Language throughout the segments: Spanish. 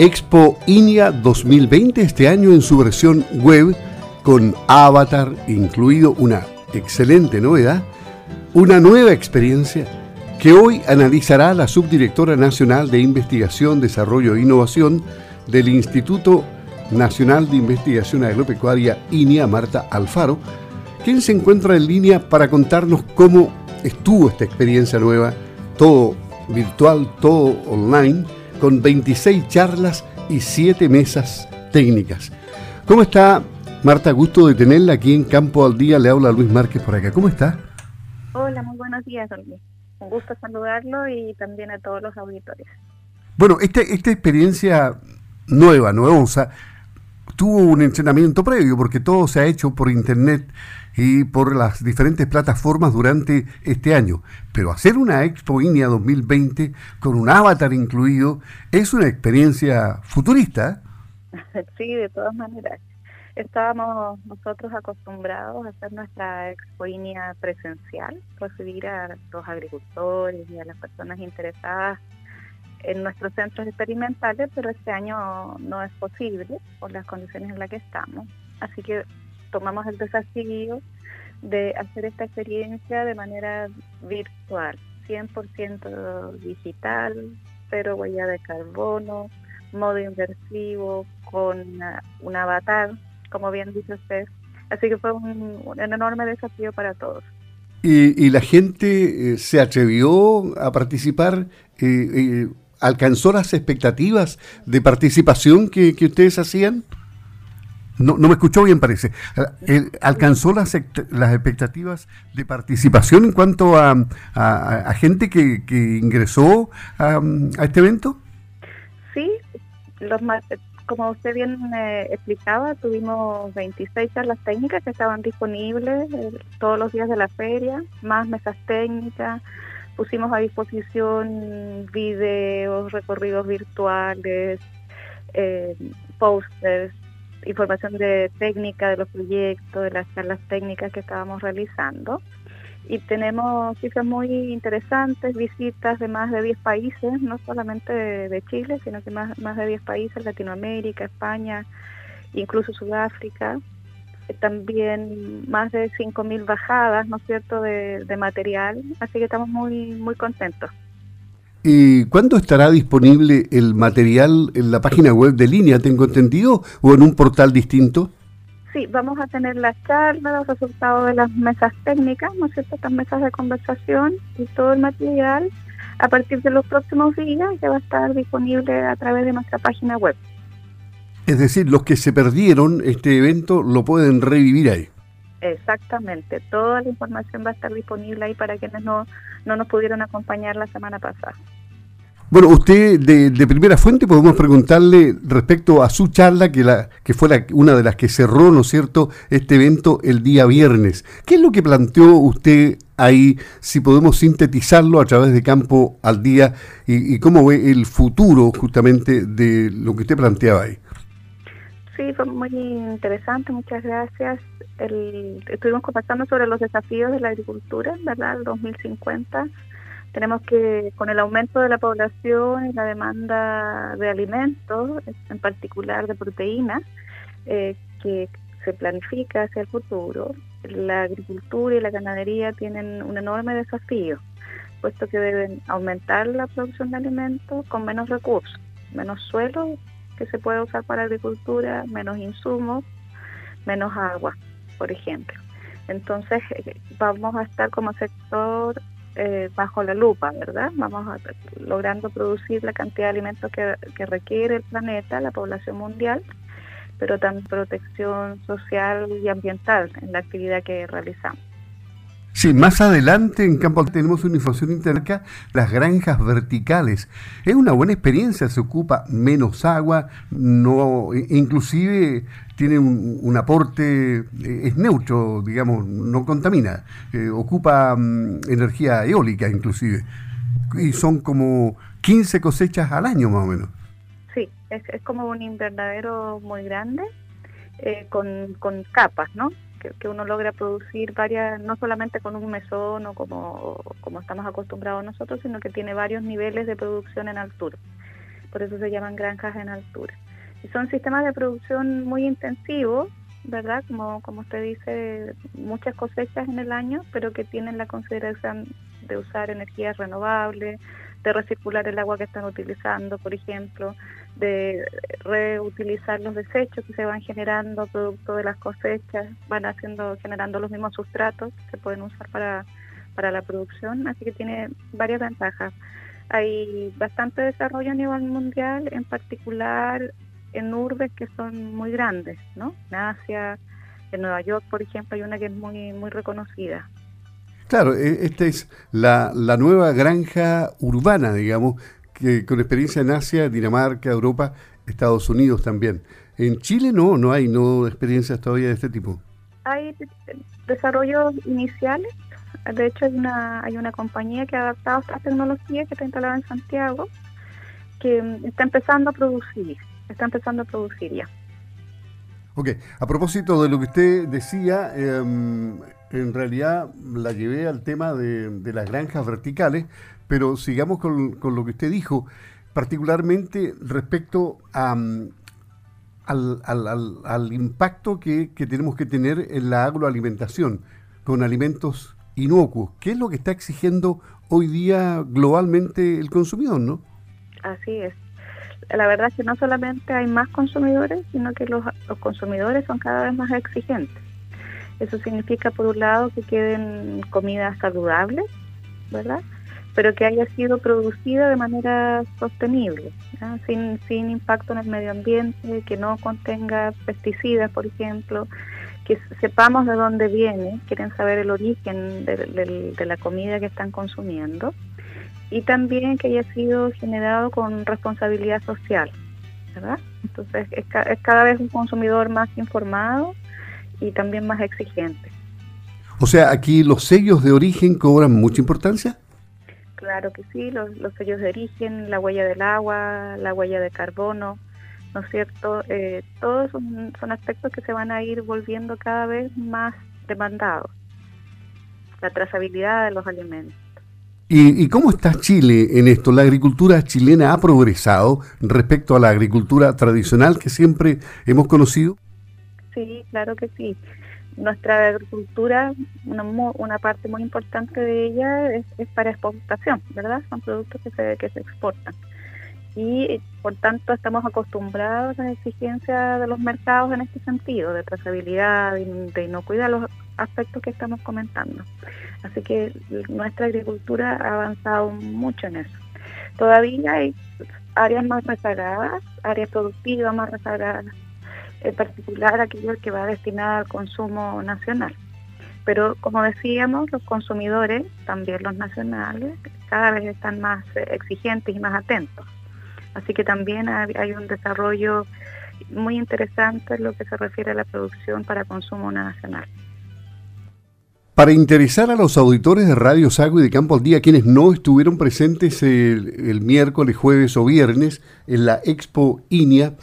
Expo INIA 2020 este año en su versión web con avatar incluido, una excelente novedad, una nueva experiencia que hoy analizará la subdirectora nacional de Investigación, Desarrollo e Innovación del Instituto Nacional de Investigación Agropecuaria INIA, Marta Alfaro, quien se encuentra en línea para contarnos cómo estuvo esta experiencia nueva, todo virtual, todo online, con 26 charlas y 7 mesas técnicas. ¿Cómo está Marta? Gusto de tenerla aquí en Campo al Día. Le habla Luis Márquez por acá. ¿Cómo está? Hola, muy buenos días, Luis. Un gusto saludarlo y también a todos los auditores. Bueno, este, esta experiencia nueva, nuevosa, tuvo un entrenamiento previo porque todo se ha hecho por internet y por las diferentes plataformas durante este año. Pero hacer una Expo INEA 2020 con un avatar incluido es una experiencia futurista. Sí, de todas maneras. Estábamos nosotros acostumbrados a hacer nuestra Expo INEA presencial, recibir a los agricultores y a las personas interesadas en nuestros centros experimentales, pero este año no es posible por las condiciones en las que estamos. Así que tomamos el desafío de hacer esta experiencia de manera virtual, 100% digital, pero huella de carbono, modo inversivo, con un avatar, como bien dice usted. Así que fue un, enorme desafío para todos. ¿Y, la gente eh, se atrevió a participar? Eh, eh, ¿Alcanzó las expectativas de participación que, que ustedes hacían? No, no me escuchó bien, parece. ¿Alcanzó las, las expectativas de participación en cuanto a, a, gente que, que ingresó a, este evento? Sí, los como usted bien eh, explicaba, tuvimos 26 charlas técnicas que estaban disponibles eh, todos los días de la feria, más mesas técnicas, pusimos a disposición videos, recorridos virtuales, eh, posters, información de técnica de los proyectos, de las charlas técnicas que estábamos realizando. Y tenemos cifras muy interesantes, visitas de más de 10 países, no solamente de, Chile, sino que más, más de 10 países, Latinoamérica, España, incluso Sudáfrica. También más de 5.000 bajadas, ¿no es cierto?, de, de material, así que estamos muy, muy contentos. ¿Y cuándo estará disponible el material en la página web de línea, tengo entendido, o en un portal distinto? Sí, vamos a tener las charlas, los resultados de las mesas técnicas, ¿no es cierto? Estas mesas de conversación y todo el material a partir de los próximos días ya va a estar disponible a través de nuestra página web. Es decir, los que se perdieron este evento lo pueden revivir ahí. Exactamente, toda la información va a estar disponible ahí para quienes no, no nos pudieron acompañar la semana pasada. Bueno, usted de, primera fuente podemos preguntarle respecto a su charla, que, la, que fue una de las que cerró, ¿no es cierto?, este evento el día viernes. ¿Qué es lo que planteó usted ahí, si podemos sintetizarlo a través de Campo al Día, y, y cómo ve el futuro justamente de lo que usted planteaba ahí? Sí, fue muy interesante, muchas gracias estuvimos conversando sobre los desafíos de la agricultura, ¿verdad? El 2050. Tenemos que, con el aumento de la población y la demanda de alimentos, en particular de proteínas, eh, que se planifica hacia el futuro, la agricultura y la ganadería tienen un enorme desafío, puesto que deben aumentar la producción de alimentos con menos recursos, menos suelo que se puede usar para agricultura, menos insumos, menos agua por ejemplo. Entonces, eh, vamos a estar como sector eh, bajo la lupa, ¿verdad? Vamos a logrando producir la cantidad de alimentos que, que requiere el planeta, la población mundial, pero también protección social y ambiental en la actividad que realizamos. Sí, más adelante en Campo tenemos una información interna, las granjas verticales. Es una buena experiencia, se ocupa menos agua, no, e, inclusive tiene un, aporte, eh, es neutro, digamos, no contamina, eh, ocupa mm, energía eólica inclusive. Y son como 15 cosechas al año más o menos. Sí, es, como un invernadero muy grande, eh, con, con capas, ¿no? Que, uno logra producir varias, no solamente con un mesón o como, como estamos acostumbrados nosotros, sino que tiene varios niveles de producción en altura. por eso se llaman granjas en altura. Y son sistemas de producción muy intensivos, ¿verdad? Como, como usted dice, muchas cosechas en el año, pero que tienen la consideración de usar energías renovables, de recircular el agua que están utilizando, por ejemplo, de reutilizar los desechos que se van generando producto de las cosechas, van haciendo generando los mismos sustratos que se pueden usar para, para la producción, así que tiene varias ventajas. Hay bastante desarrollo a nivel mundial, en particular en urbes que son muy grandes, ¿no? En Asia, en Nueva York, por ejemplo, hay una que es muy muy reconocida. Claro, e, esta es la, la nueva granja urbana, digamos, que con experiencia en Asia, Dinamarca, Europa, Estados Unidos también. En Chile no, no hay no experiencias todavía de este tipo. Hay desarrollos iniciales. De hecho, hay una, hay una compañía que ha adaptado esta tecnología que está instalada en Santiago, que mm, está empezando a producir, está empezando a producir ya. Ok, a propósito de lo que usted decía, em, en realidad la llevé al tema de, las granjas verticales, pero sigamos con, lo que usted dijo, particularmente respecto a, mm, al, impacto que, tenemos que tener en la agroalimentación con alimentos inocuos. ¿Qué es lo que está exigiendo hoy día globalmente el consumidor, no? Así es. La verdad es que no solamente hay más consumidores, sino que los consumidores son cada vez más exigentes. Eso significa, por un lado, que queden comidas saludables, ¿verdad? Pero que haya sido producida de manera sostenible, sin, sin impacto en el medio ambiente, que no contenga pesticidas, por ejemplo, que sepamos de dónde viene, quieren saber el origen de, la comida que están consumiendo y también que haya sido generado con responsabilidad social, ¿verdad? Entonces es, cada vez un consumidor más informado y también más exigente. O sea, aquí los sellos de origen cobran mucha importancia. Claro que sí, los, sellos de origen, la huella del agua, la huella de carbono, ¿no es cierto? Eh, todos son, son aspectos que se van a ir volviendo cada vez más demandados. La trazabilidad de los alimentos. ¿Y, ¿Y, cómo está Chile en esto? ¿La agricultura chilena ha progresado respecto a la agricultura tradicional que siempre hemos conocido? Sí, claro que sí. Nuestra agricultura, una, una parte muy importante de ella es, para exportación, ¿verdad? Son productos que se, que se exportan. Y por tanto estamos acostumbrados a las exigencias de los mercados en este sentido, de trazabilidad, de inocuidad, los aspectos que estamos comentando. Así que nuestra agricultura ha avanzado mucho en eso. Todavía hay áreas más rezagadas, áreas productivas más rezagadas, en particular aquello que va destinado al consumo nacional. Pero como decíamos, los consumidores, también los nacionales, cada vez están más eh, exigentes y más atentos. Así que también hay un desarrollo muy interesante en lo que se refiere a la producción para consumo nacional. Para interesar a los auditores de Radio Sago y de Campo al Día, quienes no estuvieron presentes el, el miércoles, jueves o viernes en la Expo INIA,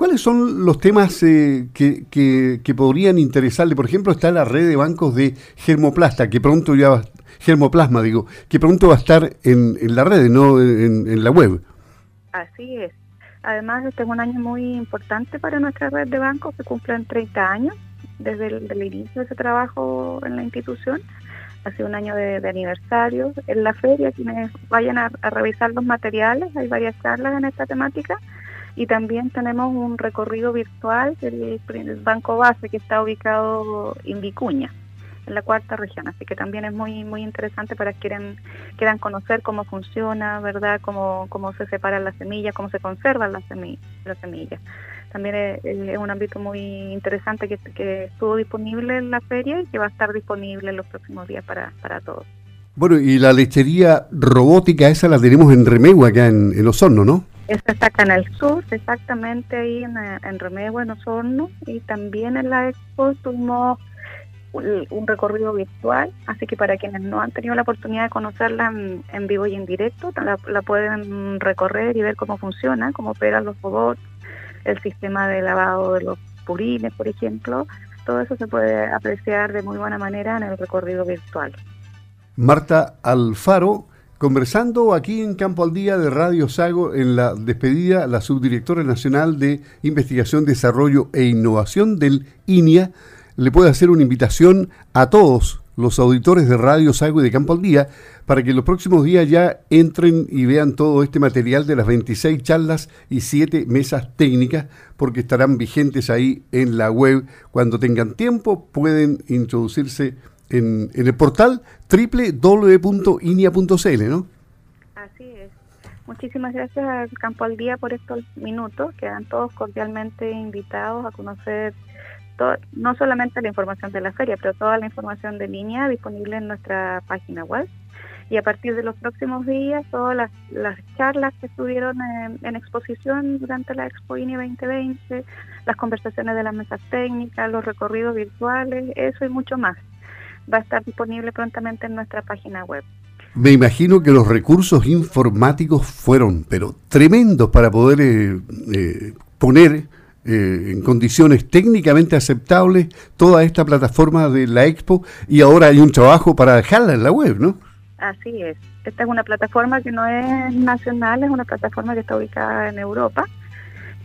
¿Cuáles son los temas eh, que, que, podrían interesarle? Por ejemplo, está la red de bancos de germoplasta, que pronto ya va, germoplasma, digo, que pronto va a estar en, la red, no en, la web. Así es. Además, este es un año muy importante para nuestra red de bancos, que cumplen 30 años desde el inicio de ese trabajo en la institución. Ha sido un año de, aniversario. En la feria, quienes vayan a, a revisar los materiales, hay varias charlas en esta temática y también tenemos un recorrido virtual del, Banco Base que está ubicado en Vicuña, en la cuarta región, así que también es muy muy interesante para quienes quieran conocer cómo funciona, ¿verdad? Cómo, cómo se separan las semillas, cómo se conservan las semillas. Las semillas. También es, un ámbito muy interesante que, que estuvo disponible en la feria y que va a estar disponible en los próximos días para, para todos. Bueno, y la lechería robótica, esa la tenemos en Remegua, acá en, en Osorno, ¿no? Esta está acá en el sur, exactamente ahí en, en Remegua, en Osorno, y también en la expo tuvimos un, recorrido virtual, así que para quienes no han tenido la oportunidad de conocerla en, vivo y en directo, la, pueden recorrer y ver cómo funciona, cómo operan los robots, el sistema de lavado de los purines, por ejemplo, todo eso se puede apreciar de muy buena manera en el recorrido virtual. Marta Alfaro, Conversando aquí en Campo al Día de Radio Sago, en la despedida, la subdirectora nacional de Investigación, Desarrollo e Innovación del INIA le puede hacer una invitación a todos los auditores de Radio Sago y de Campo al Día para que los próximos días ya entren y vean todo este material de las 26 charlas y 7 mesas técnicas, porque estarán vigentes ahí en la web. Cuando tengan tiempo pueden introducirse en, el portal www.inia.cl, ¿no? Así es. Muchísimas gracias al Campo al Día por estos minutos. Quedan todos cordialmente invitados a conocer no solamente la información de la feria, pero toda la información de línea disponible en nuestra página web. Y a partir de los próximos días, todas las, charlas que estuvieron en, exposición durante la Expo INI 2020, las conversaciones de las mesas técnicas, los recorridos virtuales, eso y mucho más va a estar disponible prontamente en nuestra página web. Me imagino que los recursos informáticos fueron, pero tremendos para poder eh, eh, poner eh, en condiciones técnicamente aceptables toda esta plataforma de la Expo y ahora hay un trabajo para dejarla en la web, ¿no? Así es. Esta es una plataforma que no es nacional, es una plataforma que está ubicada en Europa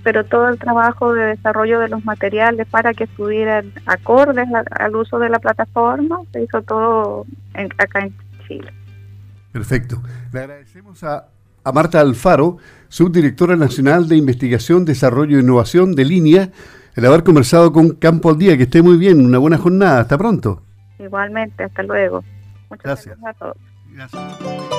pero todo el trabajo de desarrollo de los materiales para que estuvieran acordes al uso de la plataforma se hizo todo acá en Chile. Perfecto. Le agradecemos a, a Marta Alfaro, subdirectora nacional de Investigación, Desarrollo e Innovación de Línea, el haber conversado con Campo al Día. Que esté muy bien, una buena jornada. Hasta pronto. Igualmente, hasta luego. Muchas gracias, gracias a todos. Gracias.